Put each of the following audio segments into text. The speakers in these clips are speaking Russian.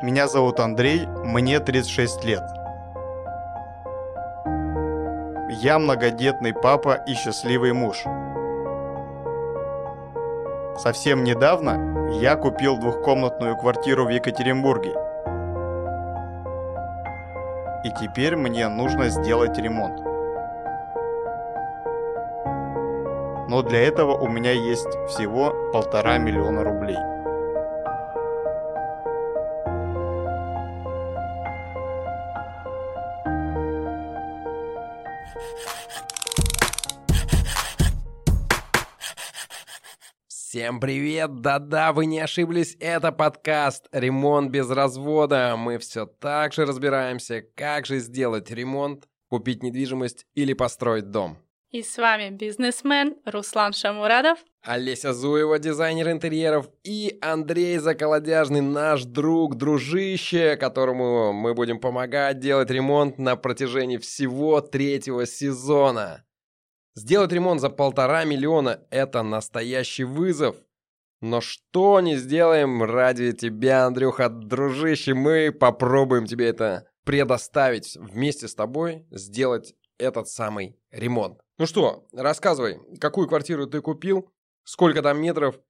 Меня зовут Андрей, мне 36 лет. Я многодетный папа и счастливый муж. Совсем недавно я купил двухкомнатную квартиру в Екатеринбурге. И теперь мне нужно сделать ремонт. Но для этого у меня есть всего полтора миллиона рублей. Всем привет! Да-да, вы не ошиблись, это подкаст «Ремонт без развода». Мы все так же разбираемся, как же сделать ремонт, купить недвижимость или построить дом. И с вами бизнесмен Руслан Шамурадов, Олеся Зуева, дизайнер интерьеров, и Андрей Заколодяжный, наш друг, дружище, которому мы будем помогать делать ремонт на протяжении всего третьего сезона. Сделать ремонт за полтора миллиона – это настоящий вызов. Но что не сделаем ради тебя, Андрюха, дружище, мы попробуем тебе это предоставить вместе с тобой, сделать этот самый ремонт. Ну что, рассказывай, какую квартиру ты купил, сколько там метров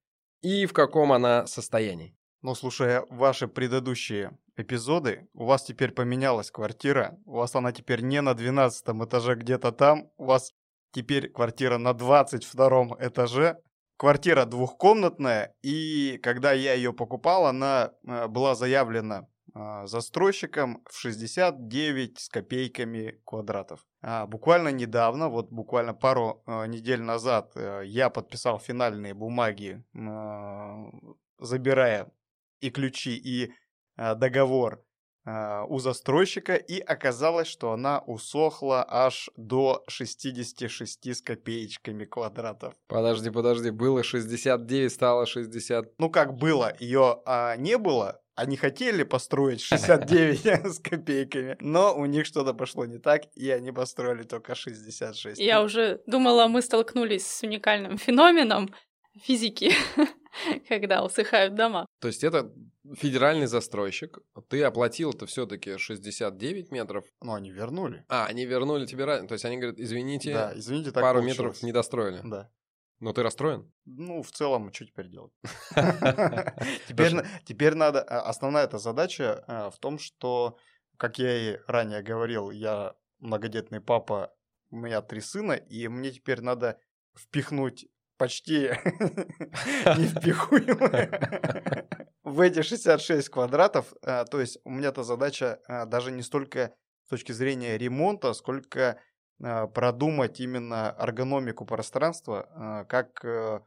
и в каком она состоянии. Ну, слушая ваши предыдущие эпизоды, у вас теперь поменялась квартира, у вас она теперь не на 12 этаже где-то там, у вас Теперь квартира на 22 этаже. Квартира двухкомнатная, и когда я ее покупал, она э, была заявлена э, застройщиком в 69 с копейками квадратов. А буквально недавно, вот буквально пару э, недель назад, я подписал финальные бумаги, забирая и ключи, и договор а, у застройщика, и оказалось, что она усохла аж до 66 с копеечками квадратов. Подожди, подожди, было 69, стало 60. Ну как было, ее а, не было, они хотели построить 69 с копейками, но у них что-то пошло не так, и они построили только 66. Я уже думала, мы столкнулись с уникальным феноменом физики, когда усыхают дома. То есть это федеральный застройщик, ты оплатил это все-таки 69 метров. Ну, они вернули. А, они вернули тебе То есть они говорят, извините, да, извините так пару получилось. метров не достроили. Да. Но ты расстроен? Ну, в целом, что теперь делать? Теперь, теперь надо... А, основная эта задача а, в том, что, как я и ранее говорил, я многодетный папа, у меня три сына, и мне теперь надо впихнуть почти невпихуемое в эти 66 квадратов. А, то есть у меня-то задача а, даже не столько с точки зрения ремонта, сколько а, продумать именно эргономику пространства, как э,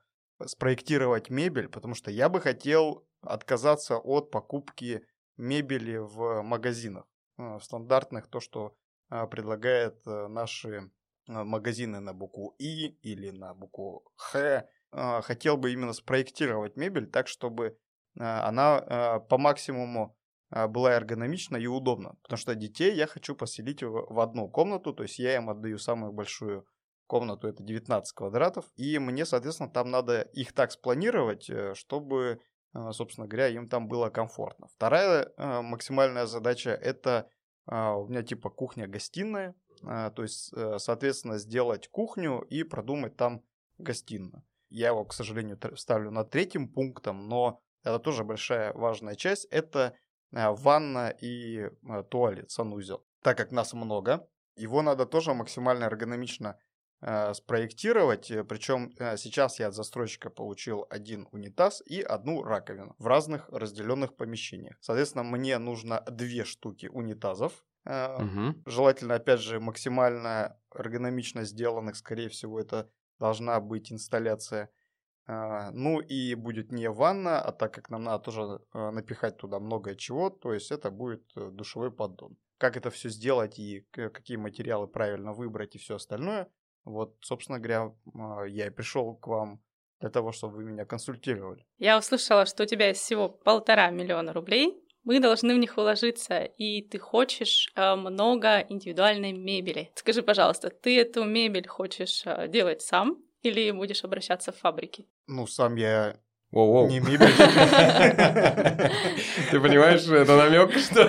спроектировать мебель, потому что я бы хотел отказаться от покупки мебели в магазинах, в стандартных, то, что предлагают э, наши магазины на букву И или на букву Х. Хотел бы именно спроектировать мебель так, чтобы а, она по максимуму была эргономична и удобна. Потому что детей я хочу поселить в одну комнату, то есть я им отдаю самую большую комнату, это 19 квадратов, и мне, соответственно, там надо их так спланировать, э, чтобы, собственно говоря, им там было комфортно. Вторая максимальная задача – это у меня типа кухня-гостиная, то есть, э, соответственно, сделать кухню и продумать там гостиную. Я его, к сожалению, ставлю над третьим пунктом, но это тоже большая важная часть, это э, ванна и э, туалет, санузел. Так как нас много, его надо тоже максимально эргономично э, спроектировать. Причем сейчас я от застройщика получил один унитаз и одну раковину в разных разделенных помещениях. Соответственно, мне нужно две штуки унитазов. Угу. Желательно, опять же, максимально эргономично сделанных. Скорее всего, это должна быть инсталляция а, ну и будет не ванна, а так как нам надо тоже а, напихать туда много чего, то есть это будет э, душевой поддон. Как это все сделать и какие материалы правильно выбрать и все остальное, вот, собственно говоря, я и пришел к вам для того, чтобы вы меня консультировали. Я услышала, что у тебя есть всего полтора миллиона рублей, мы должны в них уложиться, и ты хочешь э, много индивидуальной мебели. Скажи, пожалуйста, ты эту мебель хочешь э, делать сам или будешь обращаться в фабрики? Ну, сам я Воу-воу. Не мебель. Ты понимаешь, это намек, что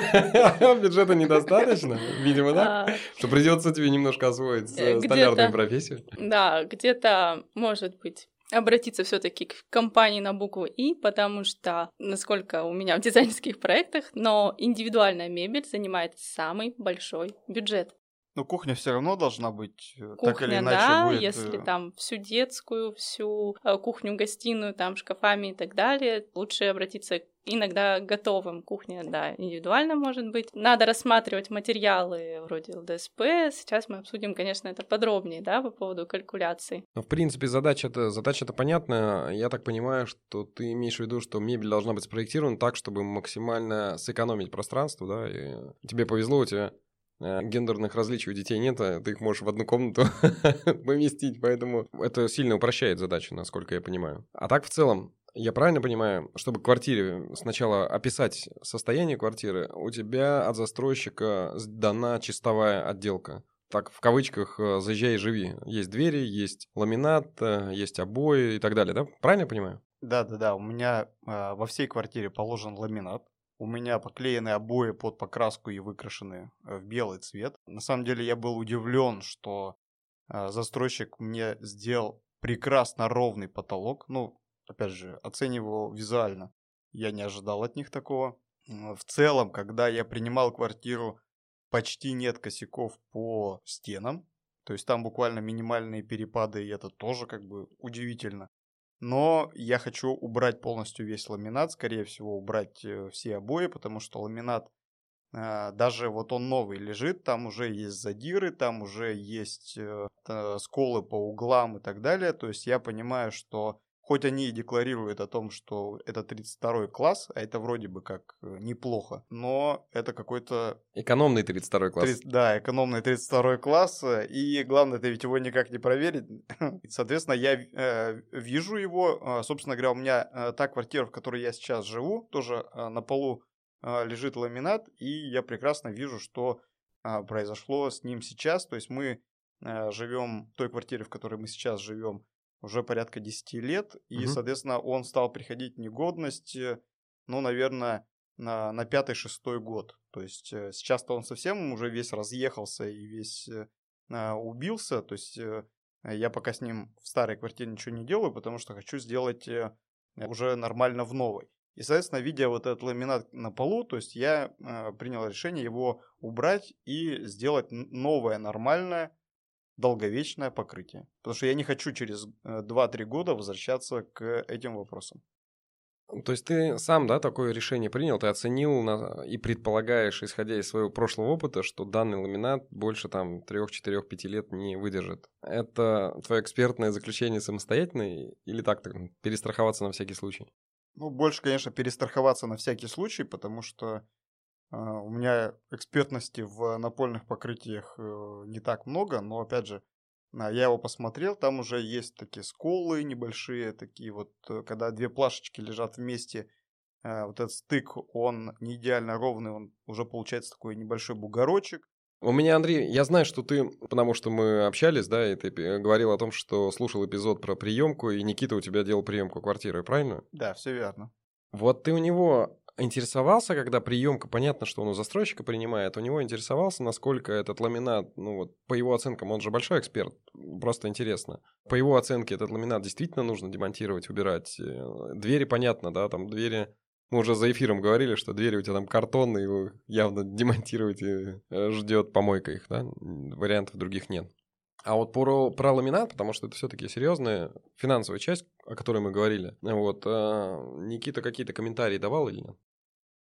бюджета недостаточно? Видимо, да? А, Что придется тебе немножко освоить Э, стандартную профессию. Да, где-то, может быть, обратиться все-таки к компании на букву И, потому что, насколько у меня в дизайнерских проектах, но индивидуальная мебель занимает самый большой бюджет. Но кухня все равно должна быть э, так или Кухня, иначе да, будет. если э, там всю детскую, всю э, кухню-гостиную, там шкафами и так далее, лучше обратиться к иногда готовым. Кухня, да, индивидуально может быть. Надо рассматривать материалы вроде ЛДСП. Сейчас мы обсудим, конечно, это подробнее, да, по поводу калькуляций. Ну, в принципе, задача-то задача понятна. Я так понимаю, что ты имеешь в виду, что мебель должна быть спроектирована так, чтобы максимально сэкономить пространство, да? И тебе повезло, у тебя гендерных различий у детей нет, а ты их можешь в одну комнату поместить, поэтому это сильно упрощает задачу, насколько я понимаю. А так в целом, я правильно понимаю, чтобы квартире сначала описать состояние квартиры, у тебя от застройщика дана чистовая отделка. Так, в кавычках, э, заезжай и живи. Есть двери, есть ламинат, э, есть обои и так далее, да? Правильно я понимаю? Да, да, да. У меня а, во всей квартире положен ламинат. У меня поклеены обои под покраску и выкрашены э, в белый цвет. На самом деле я был удивлен, что а, застройщик мне сделал прекрасно ровный потолок. Ну, опять же, оценивал визуально. Я не ожидал от них такого. В целом, когда я принимал квартиру, почти нет косяков по стенам. То есть там буквально минимальные перепады, и это тоже как бы удивительно. Но я хочу убрать полностью весь ламинат, скорее всего, убрать э, все обои, потому что ламинат, э, даже вот он новый лежит, там уже есть задиры, там уже есть э, сколы по углам и так далее. То есть я понимаю, что хоть они и декларируют о том, что это 32 класс, а это вроде бы как э, неплохо, но это какой-то Экономный 32 класс. Тридцать- да, экономный 32 класс, э, и главное, ты ведь его никак не проверить. Соответственно, я э, вижу его, э, собственно говоря, у меня э, та квартира, в которой я сейчас живу, тоже э, на полу э, лежит ламинат, и я прекрасно вижу, что э, произошло с ним сейчас. То есть мы живем в той квартире, в которой мы сейчас живем, уже порядка 10 лет, и, Мгм. соответственно, он стал приходить в негодность, ну, наверное, на, на пятый-шестой год. То есть э, сейчас-то он совсем уже весь разъехался и весь э, а, убился. То есть э, я пока с ним в старой квартире ничего не делаю, потому что хочу сделать э, уже нормально в новой. И, соответственно, видя вот этот ламинат на полу, то есть я э, принял решение его убрать и сделать новое нормальное долговечное покрытие. Потому что я не хочу через э, 2-3 года возвращаться к этим вопросам. То есть ты сам, да, такое решение принял, ты оценил на- и предполагаешь, исходя из своего прошлого опыта, что данный ламинат больше там 3, 4, 5 лет не выдержит. Это твое экспертное заключение самостоятельное или так, так перестраховаться на всякий случай? Ну, больше, конечно, перестраховаться на всякий случай, потому что э, у меня экспертности в напольных покрытиях э, не так много, но, опять же, а, я его посмотрел, там уже есть такие сколы небольшие, такие вот, э, когда две плашечки лежат вместе, э, вот этот стык, он не идеально ровный, он уже получается такой небольшой бугорочек. У меня, Андрей, я знаю, что ты, потому что мы общались, да, и ты говорил о том, что слушал эпизод про приемку, и Никита у тебя делал приемку квартиры, правильно? Да, все верно. Вот ты у него интересовался, когда приемка, понятно, что он у застройщика принимает, у него интересовался, насколько этот ламинат, ну вот по его оценкам, он же большой эксперт, просто интересно. По его оценке этот ламинат действительно нужно демонтировать, убирать. Э, Двери, понятно, да, там двери, мы уже за эфиром говорили, что двери у тебя там картонные, его явно демонтировать э, ждет помойка их, да, вариантов других нет. А вот про, про ламинат, потому что это все-таки серьезная финансовая часть, о которой мы говорили. Вот, э, Никита какие-то комментарии давал или нет?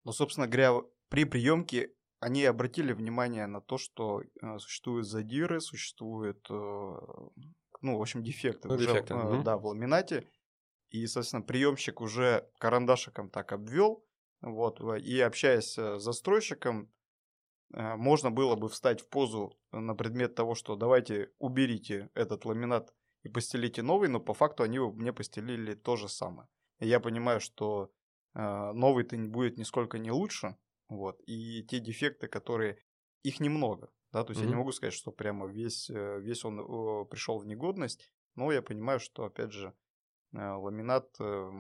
Ну, собственно говоря, при приемке они обратили внимание на то, что э, существуют задиры, существуют, э, ну, в общем, дефекты, Ну, уже, дефекты, э, мгм. да, в ламинате. И, соответственно, приемщик уже карандашиком так обвел, вот, и общаясь э, с застройщиком, можно было бы встать в позу на предмет того, что давайте уберите этот ламинат и постелите новый, но по факту они мне постелили то же самое. И я понимаю, что э, новый-то будет нисколько не лучше, вот, и те дефекты, которые, их немного, да, то есть я не могу сказать, что прямо весь, э, весь он э, пришел в негодность, но я понимаю, что, опять же, э, ламинат э,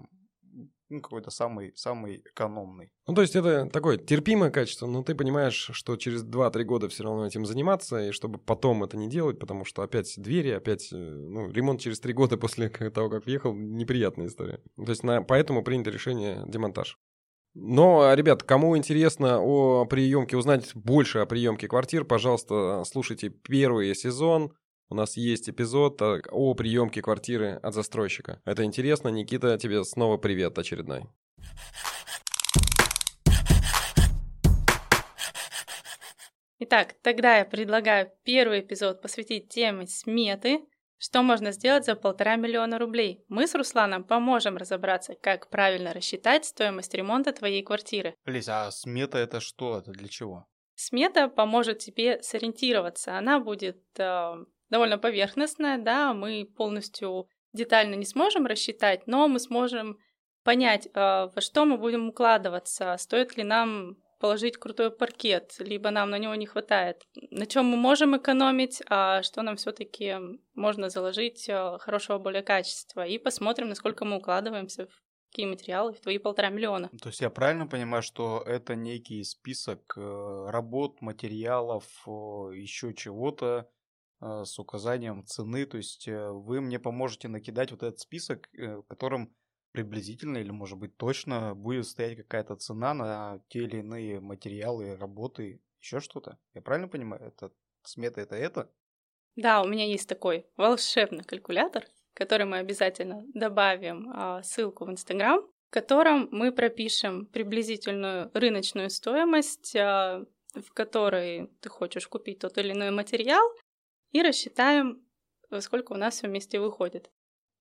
ну, какой-то самый, самый экономный. Ну, то есть это такое терпимое качество, но ты понимаешь, что через 2-3 года все равно этим заниматься, и чтобы потом это не делать, потому что опять двери, опять, э, ну, ремонт через 3 года после того, как въехал, неприятная история. То есть на, поэтому принято решение демонтаж. Но, ребят, кому интересно о приемке, узнать больше о приемке квартир, пожалуйста, слушайте первый сезон. У нас есть эпизод о приемке квартиры от застройщика. Это интересно. Никита, тебе снова привет очередной. Итак, тогда я предлагаю первый эпизод посвятить теме сметы, что можно сделать за полтора миллиона рублей? Мы с Русланом поможем разобраться, как правильно рассчитать стоимость ремонта твоей квартиры. Лизь, а смета это что? Это для чего? Смета поможет тебе сориентироваться. Она будет э, довольно поверхностная, да, мы полностью детально не сможем рассчитать, но мы сможем понять, э, во что мы будем укладываться, стоит ли нам положить крутой паркет, либо нам на него не хватает. На чем мы можем экономить, а что нам все-таки можно заложить э, хорошего более качества. И посмотрим, насколько мы укладываемся в какие материалы в твои полтора миллиона. То есть я правильно понимаю, что это некий список э, работ, материалов, еще чего-то с указанием цены. То есть вы мне поможете накидать вот этот список, которым приблизительно или, может быть, точно будет стоять какая-то цена на те или иные материалы, работы, еще что-то. Я правильно понимаю? Это смета это это? Да, у меня есть такой волшебный калькулятор, который мы обязательно добавим а, ссылку в Инстаграм, в котором мы пропишем приблизительную рыночную стоимость, а, в которой ты хочешь купить тот или иной материал, и рассчитаем, сколько у нас все вместе выходит.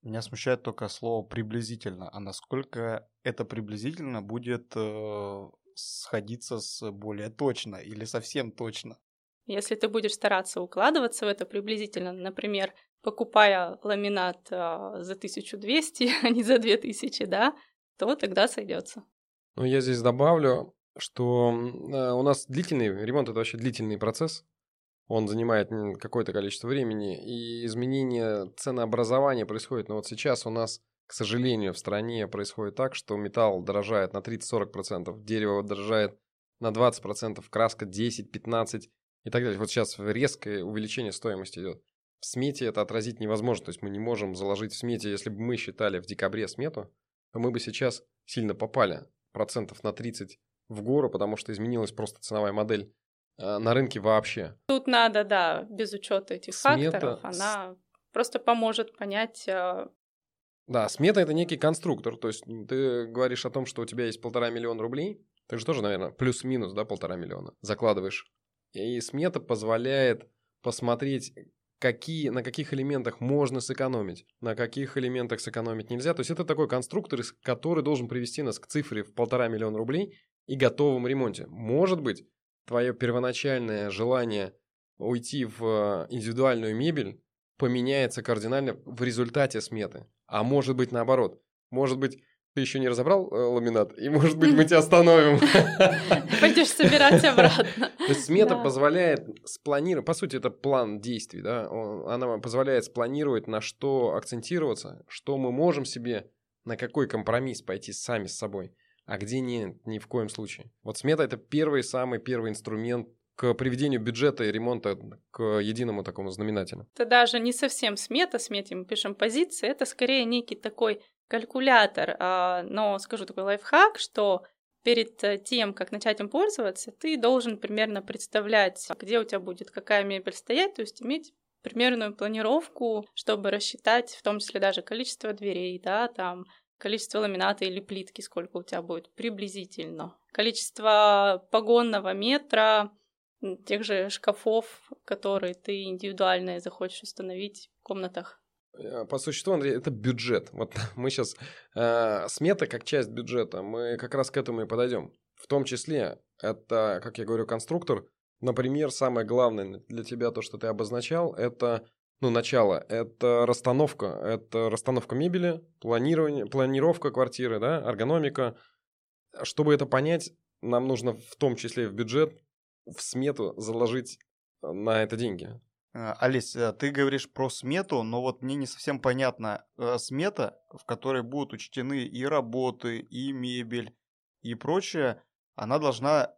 Меня смущает только слово приблизительно. А насколько это приблизительно будет э, сходиться с более точно или совсем точно? Если ты будешь стараться укладываться в это приблизительно, например, покупая ламинат э, за 1200, а не за 2000, да, то тогда сойдется. Ну, я здесь добавлю, что э, у нас длительный ремонт это вообще длительный процесс он занимает какое-то количество времени, и изменение ценообразования происходит. Но вот сейчас у нас, к сожалению, в стране происходит так, что металл дорожает на 30-40%, дерево дорожает на 20%, краска 10-15% и так далее. Вот сейчас резкое увеличение стоимости идет. В смете это отразить невозможно, то есть мы не можем заложить в смете, если бы мы считали в декабре смету, то мы бы сейчас сильно попали процентов на 30 в гору, потому что изменилась просто ценовая модель на рынке вообще. Тут надо, да, без учета этих смета... факторов, она просто поможет понять. Э, да, смета это некий конструктор. То есть ты говоришь о том, что у тебя есть полтора миллиона рублей. Ты же тоже, наверное, плюс-минус, да, полтора миллиона закладываешь. И смета позволяет посмотреть, какие, на каких элементах можно сэкономить, на каких элементах сэкономить нельзя. То есть это такой конструктор, который должен привести нас к цифре в полтора миллиона рублей и готовом ремонте. Может быть, твое первоначальное желание уйти в индивидуальную мебель поменяется кардинально в результате сметы. А может быть наоборот. Может быть, ты еще не разобрал э, ламинат, и может быть мы тебя остановим. Пойдешь собирать обратно. То есть смета позволяет спланировать, по сути это план действий, да, она позволяет спланировать, на что акцентироваться, что мы можем себе, на какой компромисс пойти сами с собой а где нет, ни в коем случае. Вот смета – это первый, самый первый инструмент к приведению бюджета и ремонта к единому такому знаменателю. Это даже не совсем смета, смете мы пишем позиции, это скорее некий такой калькулятор, а, но скажу такой лайфхак, что перед э, тем, как начать им пользоваться, ты должен примерно представлять, где у тебя будет какая мебель стоять, то есть иметь примерную планировку, чтобы рассчитать в том числе даже количество дверей, да, там количество ламината или плитки, сколько у тебя будет приблизительно, количество погонного метра, тех же шкафов, которые ты индивидуально захочешь установить в комнатах. Э, по существу, Андрей, это бюджет. Вот мы сейчас э, смета как часть бюджета, мы как раз к этому и подойдем. В том числе, это, как я говорю, конструктор. Например, самое главное для тебя, то, что ты обозначал, это ну, начало, это расстановка, это расстановка мебели, планирование, планировка квартиры, да, эргономика. Чтобы это понять, нам нужно в том числе в бюджет, в смету заложить на это деньги. Э, Олесь, э, ты говоришь про смету, но вот мне не совсем понятно. Э, смета, в которой будут учтены и работы, и мебель, и прочее, она должна,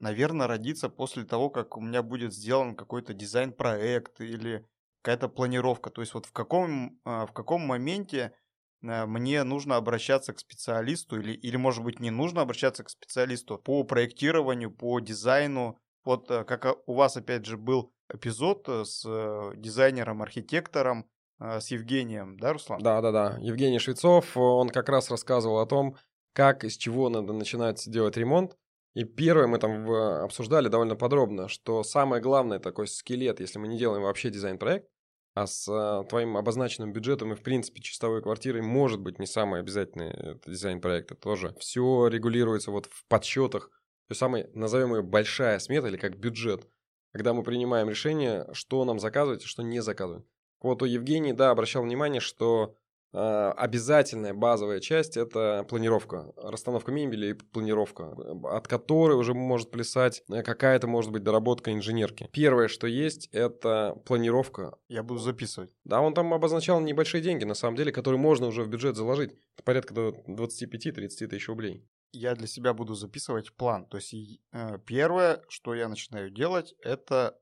наверное, родиться после того, как у меня будет сделан какой-то дизайн-проект или какая-то планировка. То есть вот в каком, в каком моменте мне нужно обращаться к специалисту или, или, может быть, не нужно обращаться к специалисту по проектированию, по дизайну. Вот как у вас, опять же, был эпизод э, с э, дизайнером, архитектором, э, с Евгением, да, Руслан? Да, да, да. Евгений Швецов, он как раз рассказывал о том, как, из чего надо начинать делать ремонт. И первое мы там обсуждали довольно подробно, что самое главное такой скелет, если мы не делаем вообще дизайн-проект, а с твоим обозначенным бюджетом и, в принципе, чистовой квартирой может быть не самый обязательный дизайн-проект. Это тоже все регулируется вот в подсчетах. То есть самый, назовем ее большая смета или как бюджет – когда мы принимаем решение, что нам заказывать и что не заказывать. Вот у Евгения, да, обращал внимание, что э, обязательная базовая часть – это планировка, расстановка мебели и планировка, от которой уже может плясать э, какая-то, может быть, доработка инженерки. Первое, что есть, это планировка. Я буду записывать. Да, он там обозначал небольшие деньги, на самом деле, которые можно уже в бюджет заложить. Порядка до 25-30 тысяч рублей я для себя буду записывать план. То есть э, первое, что я начинаю делать, это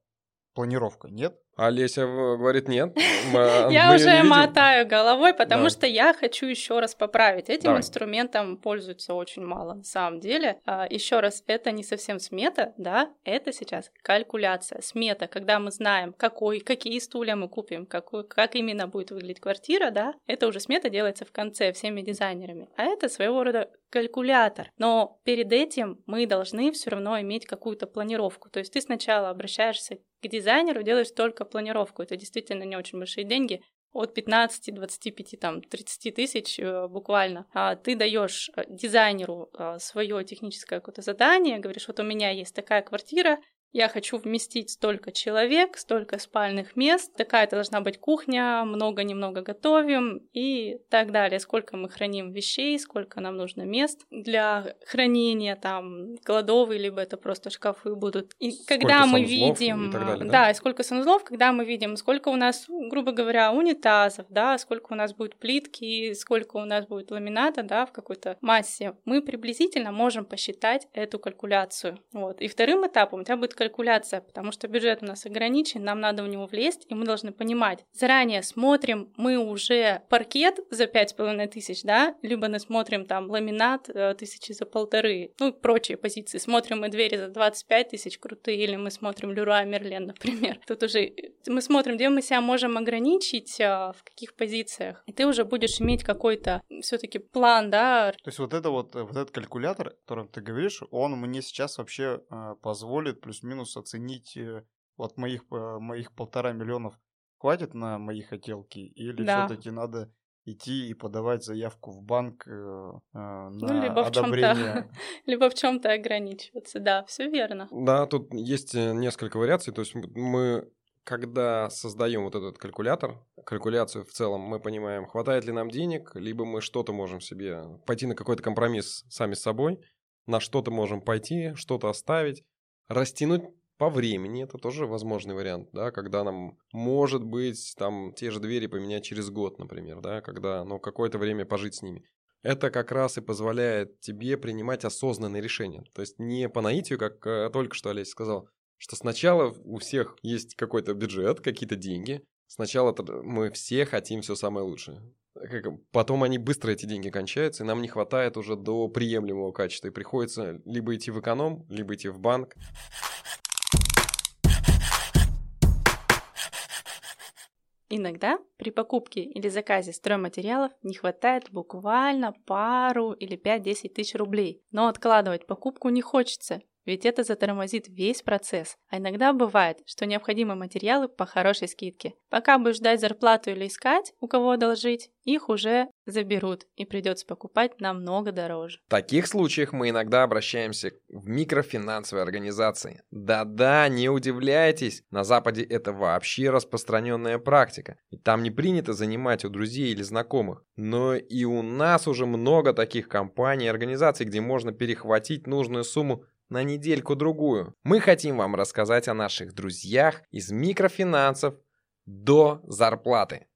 планировка. Нет? Олеся говорит нет. Я уже мотаю головой, потому что я хочу еще раз поправить. Этим инструментом пользуются очень мало на самом деле. А, еще раз, это не совсем смета, да, это сейчас калькуляция. Смета, когда мы знаем, какой, какие стулья мы купим, какой, как именно будет выглядеть квартира, да, это уже смета делается в конце всеми дизайнерами. А это своего рода калькулятор. Но перед этим мы должны все равно иметь какую-то планировку. То есть ты сначала обращаешься к дизайнеру, делаешь только планировку. Это действительно не очень большие деньги от 15, 25, там, 30 тысяч э, буквально. А ты даешь э, дизайнеру э, свое техническое какое-то задание, говоришь, вот у меня есть такая квартира, я хочу вместить столько человек, столько спальных мест, такая-то должна быть кухня, много-немного готовим и так далее. Сколько мы храним вещей, сколько нам нужно мест для хранения, там, кладовые, либо это просто шкафы будут. И сколько когда мы видим... И далее, да? да, и сколько санузлов, когда мы видим, сколько у нас, грубо говоря, унитазов, да, сколько у нас будет плитки, сколько у нас будет ламината, да, в какой-то массе, мы приблизительно можем посчитать эту калькуляцию. Вот. И вторым этапом у тебя будет калькуляция, потому что бюджет у нас ограничен, нам надо в него влезть, и мы должны понимать. Заранее смотрим мы уже паркет за пять с половиной тысяч, да, либо мы смотрим там ламинат э, тысячи за полторы, ну и прочие позиции. Смотрим мы двери за 25 тысяч крутые, или мы смотрим Люруа Мерлен, например. Тут уже э, мы смотрим, где мы себя можем ограничить, а, в каких позициях. И ты уже будешь иметь какой-то все таки план, да. То есть вот это вот, вот этот калькулятор, о котором ты говоришь, он мне сейчас вообще э, позволит плюс плюс-минус оценить э, вот моих, э, моих полтора миллионов хватит на мои хотелки или да. все-таки надо идти и подавать заявку в банк э, э на ну, либо одобрение. В либо в чем-то ограничиваться, да, все верно. Да, тут есть несколько вариаций. То есть мы, когда создаем вот этот калькулятор, калькуляцию в целом, мы понимаем, хватает ли нам денег, либо мы что-то можем себе пойти на какой-то компромисс сами с собой, на что-то можем пойти, что-то оставить. Растянуть по времени это тоже возможный вариант, да, когда нам, может быть, там те же двери поменять через год, например, да, когда, ну, какое-то время пожить с ними. Это как раз и позволяет тебе принимать осознанные решения. То есть не по наитию, как э, только что Олесь сказал, что сначала у всех есть какой-то бюджет, какие-то деньги. Сначала мы все хотим все самое лучшее потом они быстро эти деньги кончаются, и нам не хватает уже до приемлемого качества, и приходится либо идти в эконом, либо идти в банк. Иногда при покупке или заказе стройматериалов не хватает буквально пару или 5-10 тысяч рублей, но откладывать покупку не хочется, ведь это затормозит весь процесс. А иногда бывает, что необходимы материалы по хорошей скидке. Пока будешь ждать зарплату или искать, у кого одолжить, их уже заберут и придется покупать намного дороже. В таких случаях мы иногда обращаемся в микрофинансовые организации. Да-да, не удивляйтесь, на Западе это вообще распространенная практика. И там не принято занимать у друзей или знакомых. Но и у нас уже много таких компаний и организаций, где можно перехватить нужную сумму на недельку-другую. Мы хотим вам рассказать о наших друзьях из микрофинансов до зарплаты.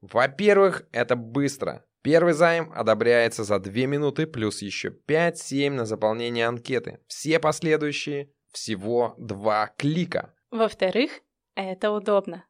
Во-первых, это быстро. Первый займ одобряется за 2 минуты плюс еще 5-7 на заполнение анкеты. Все последующие всего 2 клика. Во-вторых, это удобно.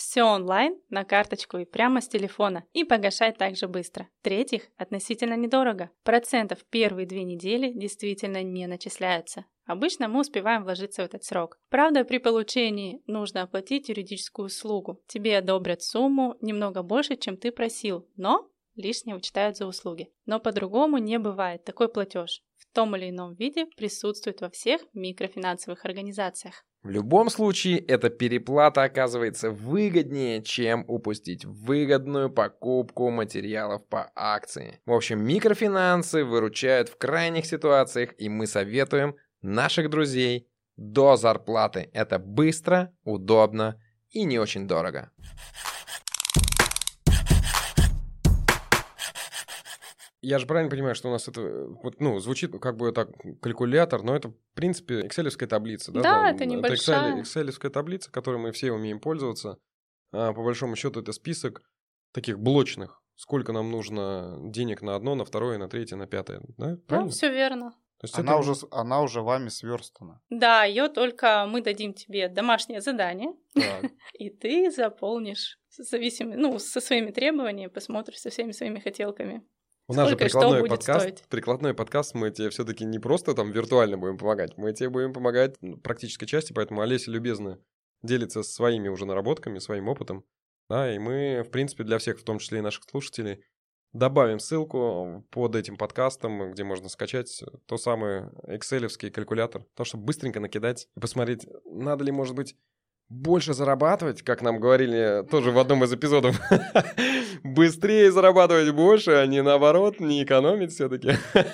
Все онлайн, на карточку и прямо с телефона. И погашать также быстро. В-третьих, относительно недорого. Процентов первые две недели действительно не начисляются. Обычно мы успеваем вложиться в этот срок. Правда, при получении нужно оплатить юридическую услугу. Тебе одобрят сумму немного больше, чем ты просил, но лишнее вычитают за услуги. Но по-другому не бывает. Такой платеж том или ином виде присутствует во всех микрофинансовых организациях. В любом случае, эта переплата оказывается выгоднее, чем упустить выгодную покупку материалов по акции. В общем, микрофинансы выручают в крайних ситуациях, и мы советуем наших друзей до зарплаты. Это быстро, удобно и не очень дорого. Я же правильно понимаю, что у нас это вот, ну, звучит как бы так калькулятор, но это, в принципе, экселевская таблица, да? Да, там, это небольшая. Это экселевская таблица, которой мы все умеем пользоваться. А, по большому счету это список таких блочных. Сколько нам нужно денег на одно, на второе, на третье, на пятое, да? Правильно? Ну, все верно. То есть Она, это- уже, она уже вами сверстана. Да, ее только мы дадим тебе домашнее задание, Так. и ты заполнишь зависимо, ну, со своими требованиями, посмотришь со всеми своими хотелками. У нас же прикладной подкаст. стоить? Прикладной подкаст мы тебе все-таки не просто там виртуально будем помогать, мы тебе будем помогать практической части, поэтому Олеся любезно делится своими уже наработками, своим опытом. Да, и мы, в принципе, для всех, в том числе и наших слушателей, добавим ссылку под этим подкастом, где можно скачать то самый экселевский калькулятор, то, чтобы быстренько накидать и посмотреть, надо ли, может быть, больше зарабатывать, как нам говорили тоже в одном из эпизодов. Быстрее зарабатывать больше, а не наоборот, не экономить все-таки.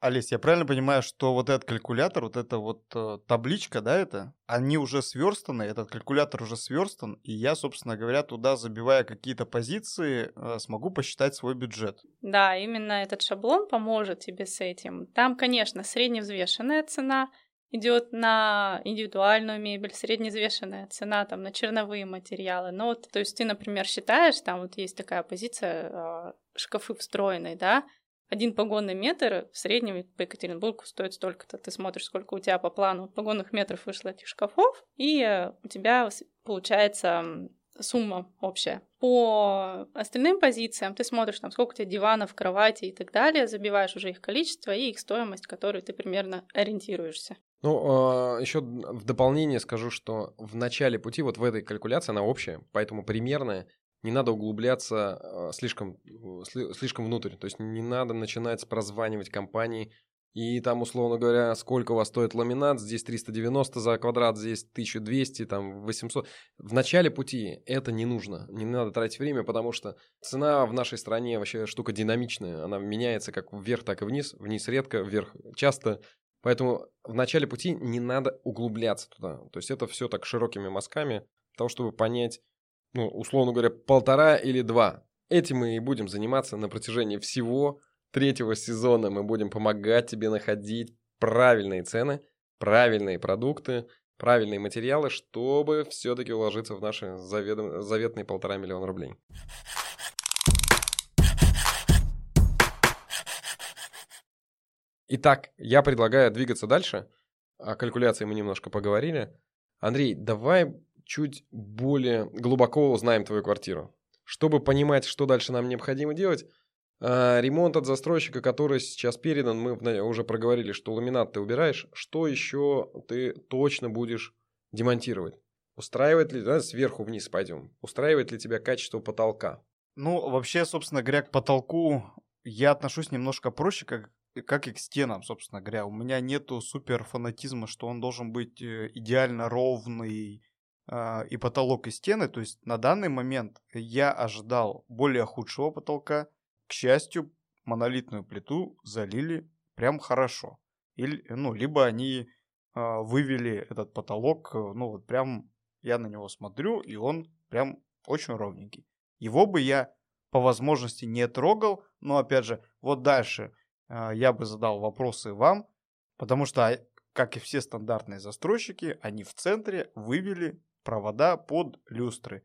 Олесь, я правильно понимаю, что вот этот калькулятор, вот эта вот э, табличка, да, это, они уже сверстаны, этот калькулятор уже сверстан, и я, собственно говоря, туда забивая какие-то позиции, э, смогу посчитать свой бюджет. Да, именно этот шаблон поможет тебе с этим. Там, конечно, средневзвешенная цена идет на индивидуальную мебель, средневзвешенная цена там на черновые материалы. Но вот, то есть ты, например, считаешь, там вот есть такая позиция э, шкафы встроенные, да, один погонный метр в среднем по Екатеринбургу стоит столько-то. Ты смотришь, сколько у тебя по плану погонных метров вышло этих шкафов, и у тебя получается сумма общая. По остальным позициям ты смотришь, там, сколько у тебя диванов, кровати и так далее, забиваешь уже их количество и их стоимость, которую ты примерно ориентируешься. Ну, еще в дополнение скажу, что в начале пути, вот в этой калькуляции, она общая, поэтому примерная, не надо углубляться э, слишком, сли- слишком внутрь. То есть не надо начинать прозванивать компании и там, условно говоря, сколько у вас стоит ламинат, здесь 390 за квадрат, здесь 1200, там 800. В начале пути это не нужно, не надо тратить время, потому что цена в нашей стране вообще штука динамичная, она меняется как вверх, так и вниз, вниз редко, вверх часто, Поэтому в начале пути не надо углубляться туда. То есть это все так широкими мазками, для того, чтобы понять, ну, условно говоря, полтора или два. Этим мы и будем заниматься на протяжении всего третьего сезона. Мы будем помогать тебе находить правильные цены, правильные продукты, правильные материалы, чтобы все-таки уложиться в наши заветные полтора миллиона рублей. Итак, я предлагаю двигаться дальше. О калькуляции мы немножко поговорили. Андрей, давай чуть более глубоко узнаем твою квартиру. Чтобы понимать, что дальше нам необходимо делать, а, ремонт от застройщика, который сейчас передан, мы уже проговорили, что ламинат ты убираешь. Что еще ты точно будешь демонтировать? Устраивает ли, да, сверху вниз пойдем, устраивает ли тебя качество потолка? Ну, вообще, собственно говоря, к потолку я отношусь немножко проще, как, как и к стенам, собственно говоря. У меня нету супер фанатизма, что он должен быть э, идеально ровный, а, и потолок, и стены. То есть на данный момент я ожидал более худшего потолка. К счастью, монолитную плиту залили прям хорошо. Или, ну, либо они а, вывели этот потолок, э, ну вот прям я на него смотрю, и он прям очень ровненький. Его бы я по возможности не трогал, но опять же, вот дальше я бы задал вопросы вам, потому что, а, как и все стандартные застройщики, они в центре вывели провода под люстры.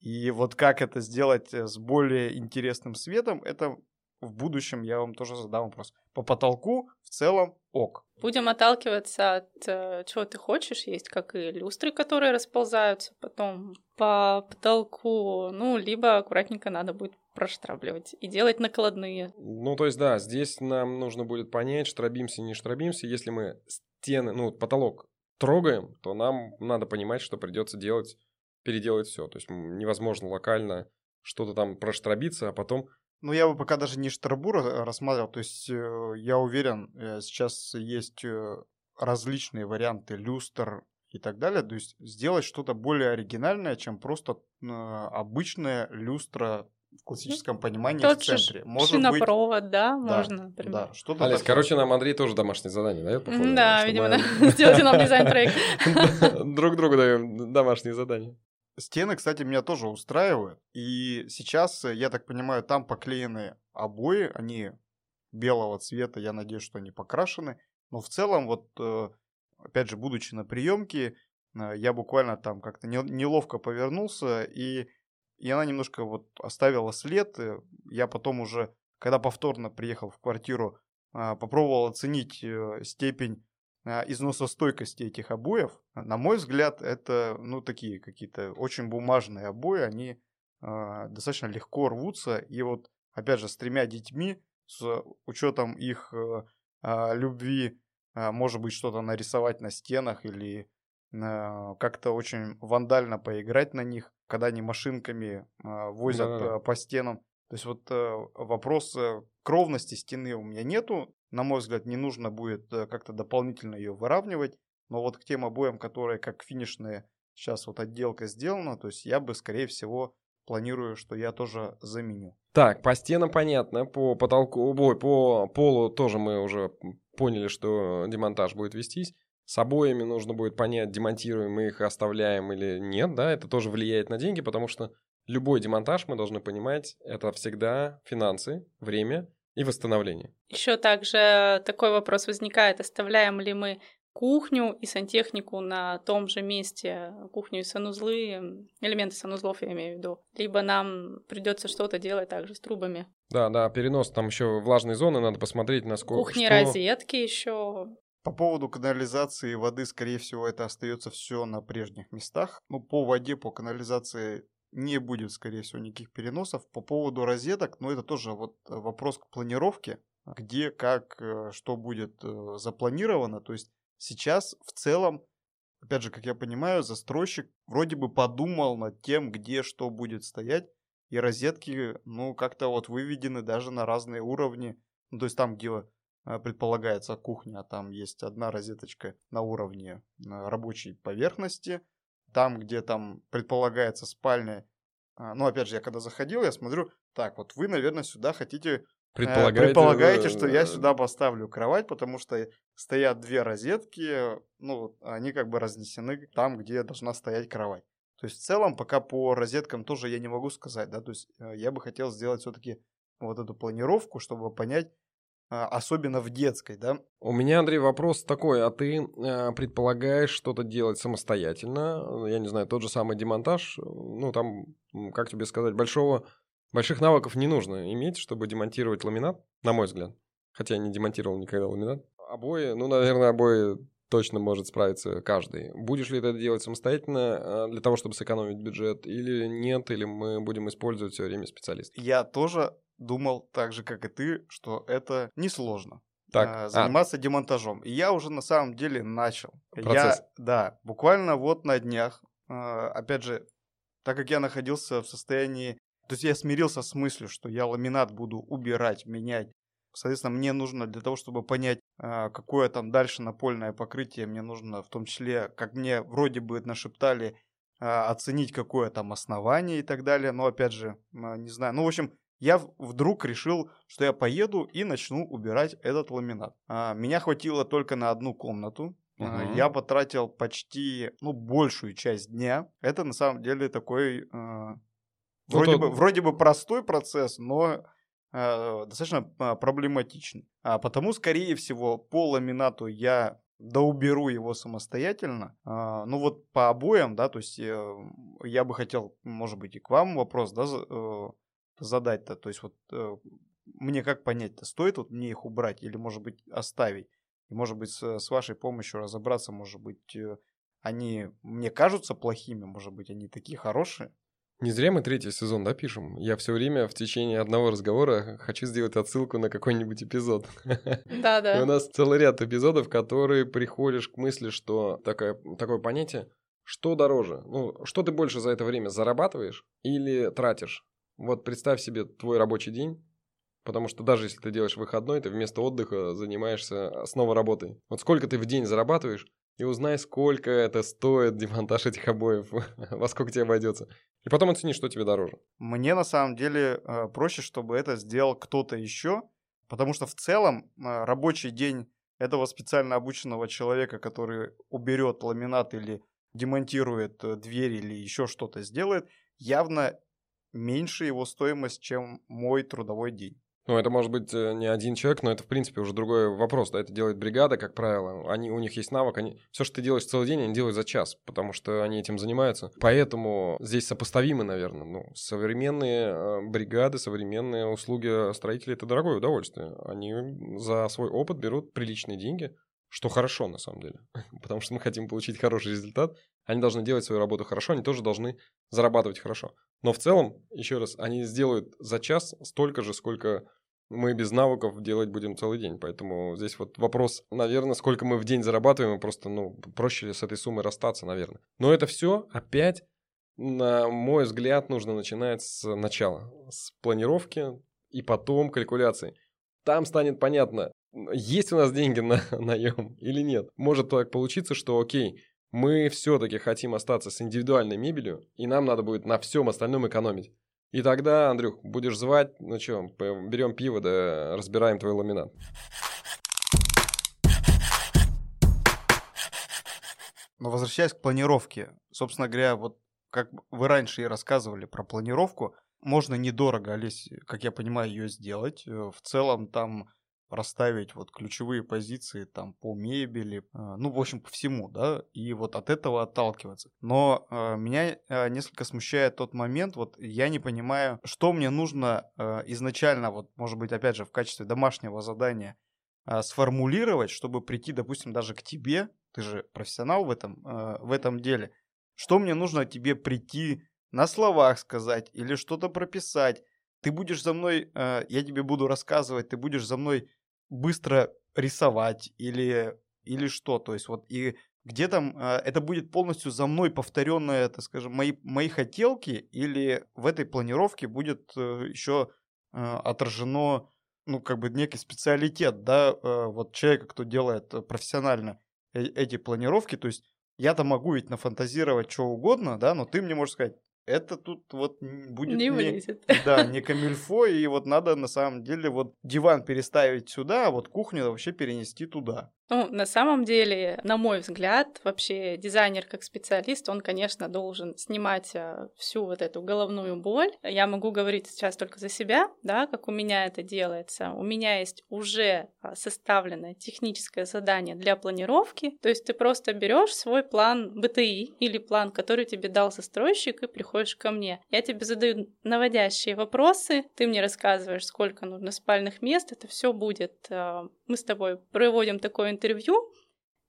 И вот как это сделать э, с более интересным светом, это в будущем я вам тоже задам вопрос. По потолку в целом ок. Будем отталкиваться от э, чего ты хочешь. Есть как и люстры, которые расползаются потом по потолку. Ну, либо аккуратненько надо будет проштравливать и делать накладные. Ну, то есть, да, здесь нам нужно будет понять, штробимся, не штробимся. Если мы стены, ну, потолок трогаем, то нам надо понимать, что придется делать, переделать все. То есть невозможно локально что-то там проштробиться, а потом ну, я бы пока даже не штробу рассматривал. То есть, э, я уверен, э, сейчас есть э, различные варианты люстр и так далее. То есть, сделать что-то более оригинальное, чем просто обычная люстра в классическом понимании Тот в центре. Может шинопровод, быть... да, да, можно, например. Да, что-то Олесь, такое. короче, нам Андрей тоже домашнее задание дает, походу? Да, видимо, да. Сделайте нам дизайн-проект. Друг другу даем домашние задания. Стены, кстати, меня тоже устраивают. И сейчас, я так понимаю, там поклеены обои, они белого цвета, я надеюсь, что они покрашены. Но в целом, вот, э, опять же, будучи на приемке, э, я буквально там как-то неловко повернулся, и, и она немножко вот оставила след. Я потом уже, когда повторно приехал в квартиру, попробовал оценить степень а, износостойкости этих обоев, на мой взгляд, это, ну, такие какие-то очень бумажные обои, они э, достаточно легко рвутся, и вот, опять же, с тремя детьми, с учетом их э, э, любви, э, может быть, что-то нарисовать на стенах или э, как-то очень вандально поиграть на них, когда они машинками э, возят Да-да-да. по стенам. То есть вот э, вопрос кровности стены у меня нету, на мой взгляд, не нужно будет э, как-то дополнительно ее выравнивать. Но вот к тем обоям, которые как финишные сейчас вот отделка сделана, то есть я бы, скорее всего, планирую, что я тоже заменю. Так, по стенам понятно, по потолку, ой, по полу тоже мы уже поняли, что демонтаж будет вестись. С обоями нужно будет понять, демонтируем мы их, оставляем или нет, да, это тоже влияет на деньги, потому что любой демонтаж, мы должны понимать, это всегда финансы, время и восстановление. Еще также такой вопрос возникает, оставляем ли мы кухню и сантехнику на том же месте, кухню и санузлы, элементы санузлов я имею в виду, либо нам придется что-то делать также с трубами. Да, да, перенос, там еще влажные зоны, надо посмотреть, насколько... Кухни, что... розетки еще. По поводу канализации воды, скорее всего, это остается все на прежних местах. Ну, по воде, по канализации не будет, скорее всего, никаких переносов. По поводу розеток, ну, это тоже вот э, вопрос к планировке, где, как, э, что будет э, запланировано. То есть сейчас в целом, опять же, как я понимаю, застройщик вроде бы подумал над тем, где что будет стоять, и розетки, ну, как-то вот выведены даже на разные уровни. Ну, то есть там, где предполагается кухня, там есть одна розеточка на уровне рабочей поверхности, там, где там предполагается спальня, а, ну, опять же, я когда заходил, я смотрю, так, вот вы, наверное, сюда хотите... Э, предполагаете, предполагаете что я сюда поставлю кровать, потому что стоят две розетки, ну, они как бы разнесены там, где должна стоять кровать. То есть в целом пока по розеткам тоже я не могу сказать, да, то есть э, я бы хотел сделать все-таки вот эту планировку, чтобы понять, а, особенно в детской, да? У меня, Андрей, вопрос такой, а ты э, предполагаешь что-то делать самостоятельно? Я не знаю, тот же самый демонтаж, ну там, как тебе сказать, большого, больших навыков не нужно иметь, чтобы демонтировать ламинат, на мой взгляд. Хотя я не демонтировал никогда ламинат. Обои, ну, наверное, обои точно может справиться каждый. Будешь ли это делать самостоятельно для того, чтобы сэкономить бюджет, или нет, или мы будем использовать все время специалистов? Я тоже думал так же, как и ты, что это несложно. Так, а, заниматься а. демонтажом. И я уже на самом деле начал. Процесс. Я, да, буквально вот на днях, а, опять же, так как я находился в состоянии, то есть я смирился с мыслью, что я ламинат буду убирать, менять. Соответственно, мне нужно для того, чтобы понять, а, какое там дальше напольное покрытие, мне нужно в том числе, как мне вроде бы нашептали, оценить, какое там основание и так далее. Но опять же, не знаю. Ну, в общем, я вдруг решил, что я поеду и начну убирать этот ламинат. А, меня хватило только на одну комнату. Uh-huh. Я потратил почти, ну, большую часть дня. Это на самом деле такой э, вроде, бы, вроде бы простой процесс, но э, достаточно проблематичный. А потому, скорее всего, по ламинату я доуберу его самостоятельно. А, ну вот по обоям, да, то есть э, я бы хотел, может быть, и к вам вопрос, да, э, задать-то. То есть вот э, мне как понять-то, стоит вот мне их убрать или, может быть, оставить? И, может быть, с, с вашей помощью разобраться, может быть, они мне кажутся плохими, может быть, они такие хорошие? Не зря мы третий сезон, да, пишем? Я все время в течение одного разговора хочу сделать отсылку на какой-нибудь эпизод. Да, да. у нас целый ряд эпизодов, которые приходишь к мысли, что такое, такое понятие, что дороже? Ну, что ты больше за это время зарабатываешь или тратишь? Вот представь себе твой рабочий день, потому что даже если ты делаешь выходной, ты вместо отдыха занимаешься снова работой. Вот сколько ты в день зарабатываешь, и узнай, сколько это стоит демонтаж этих обоев, во сколько тебе обойдется. И потом оцени, что тебе дороже. Мне на самом деле э, проще, чтобы это сделал кто-то еще, потому что в целом э, рабочий день этого специально обученного человека, который уберет ламинат или демонтирует э, дверь или еще что-то сделает, явно меньше его стоимость, чем мой трудовой день. Ну, это может быть э, не один человек, но это, в принципе, уже другой вопрос. Да? Это делает бригада, как правило. Они, у них есть навык. Они... Все, что ты делаешь целый день, они делают за час, потому что они этим занимаются. Поэтому здесь сопоставимы, наверное. Ну, современные э, бригады, современные услуги строителей – это дорогое удовольствие. Они за свой опыт берут приличные деньги, что хорошо, на самом деле. Потому что мы хотим получить хороший результат. Они должны делать свою работу хорошо, они тоже должны зарабатывать хорошо. Но в целом, еще раз, они сделают за час столько же, сколько мы без навыков делать будем целый день. Поэтому здесь вот вопрос, наверное, сколько мы в день зарабатываем, и просто, ну, проще ли с этой суммой расстаться, наверное. Но это все опять, на мой взгляд, нужно начинать с начала, с планировки и потом калькуляции. Там станет понятно, есть у нас деньги на наем или нет. Может так получиться, что окей, мы все-таки хотим остаться с индивидуальной мебелью, и нам надо будет на всем остальном экономить. И тогда, Андрюх, будешь звать, ну что, берем пиво, да разбираем твой ламинат. Но возвращаясь к планировке, собственно говоря, вот как вы раньше и рассказывали про планировку, можно недорого, Олесь, как я понимаю, ее сделать. Э, в целом там расставить вот ключевые позиции там по мебели, а, ну, в общем, по всему, да, и вот от этого отталкиваться. Но э, меня э, несколько смущает тот момент, вот я не понимаю, что мне нужно изначально, вот, может быть, опять же, в качестве домашнего задания сформулировать, чтобы прийти, допустим, даже к тебе, ты же профессионал в этом, в этом деле, что мне нужно тебе прийти на словах сказать или что-то прописать, ты будешь за мной, э, я тебе буду рассказывать, ты будешь за мной быстро рисовать или, или что. То есть вот и где там э, это будет полностью за мной повторенное, так скажем, мои, мои хотелки, или в этой планировке будет э, еще э, отражено, ну, как бы некий специалитет, да, э, вот человека, кто делает профессионально эти планировки, то есть я-то могу ведь нафантазировать что угодно, да, но ты мне можешь сказать, это тут вот будет не, не Да, не камильфо, и вот надо на самом деле вот диван переставить сюда, а вот кухню вообще перенести туда. Ну, на самом деле, на мой взгляд, вообще дизайнер как специалист, он, конечно, должен снимать а, всю вот эту головную боль. Я могу говорить сейчас только за себя, да, как у меня это делается. У меня есть уже а, составленное техническое задание для планировки. То есть ты просто берешь свой план БТИ или план, который тебе дал застройщик, и приходишь ко мне. Я тебе задаю наводящие вопросы, ты мне рассказываешь, сколько нужно спальных мест, это все будет. А, мы с тобой проводим такой интервью,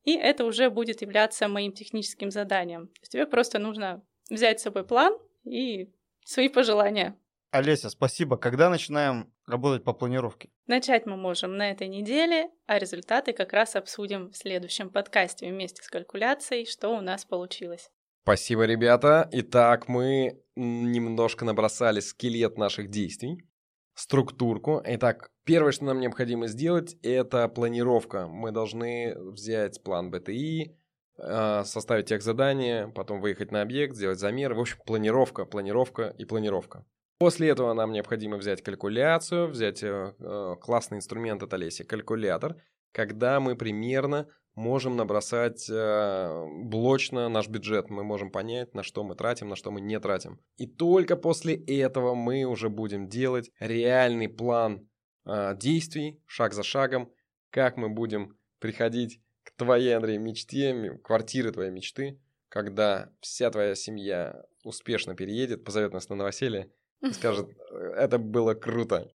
и это уже будет являться моим техническим заданием. То есть тебе просто нужно взять с собой план и свои пожелания. Олеся, спасибо. Когда начинаем работать по планировке? Начать мы можем на этой неделе, а результаты как раз обсудим в следующем подкасте вместе с калькуляцией, что у нас получилось. Спасибо, ребята. Итак, мы немножко набросали скелет наших действий структурку. Итак, первое, что нам необходимо сделать, это планировка. Мы должны взять план БТИ, а, составить тех задания, потом выехать на объект, сделать замеры. В общем, планировка, планировка и планировка. После этого нам необходимо взять калькуляцию, взять э, э, классный инструмент от Олеси, калькулятор, когда мы примерно можем набросать э, блочно наш бюджет. Мы можем понять, на что мы тратим, на что мы не тратим. И только после этого мы уже будем делать реальный план э, действий, шаг за шагом, как мы будем приходить к твоей, Андрей, мечте, квартиры твоей мечты, когда вся твоя семья успешно переедет, позовет нас на новоселье и скажет, это было круто.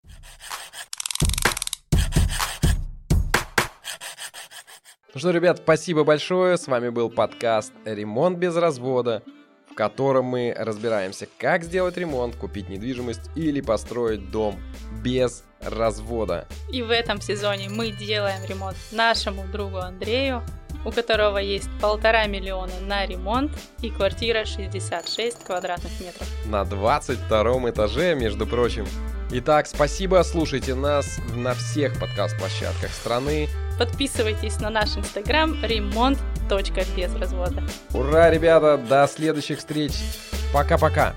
Ну что, ребят, спасибо большое. С вами был подкаст «Ремонт без развода», в котором мы разбираемся, как сделать ремонт, купить недвижимость или построить дом без развода. И в этом сезоне мы делаем ремонт нашему другу Андрею, у которого есть полтора миллиона на ремонт и квартира 66 квадратных метров. На 22 этаже, между прочим. Итак, спасибо, слушайте нас на всех подкаст-площадках страны. Подписывайтесь на наш инстаграм ремонт без развода. Ура, ребята, до следующих встреч. Пока-пока.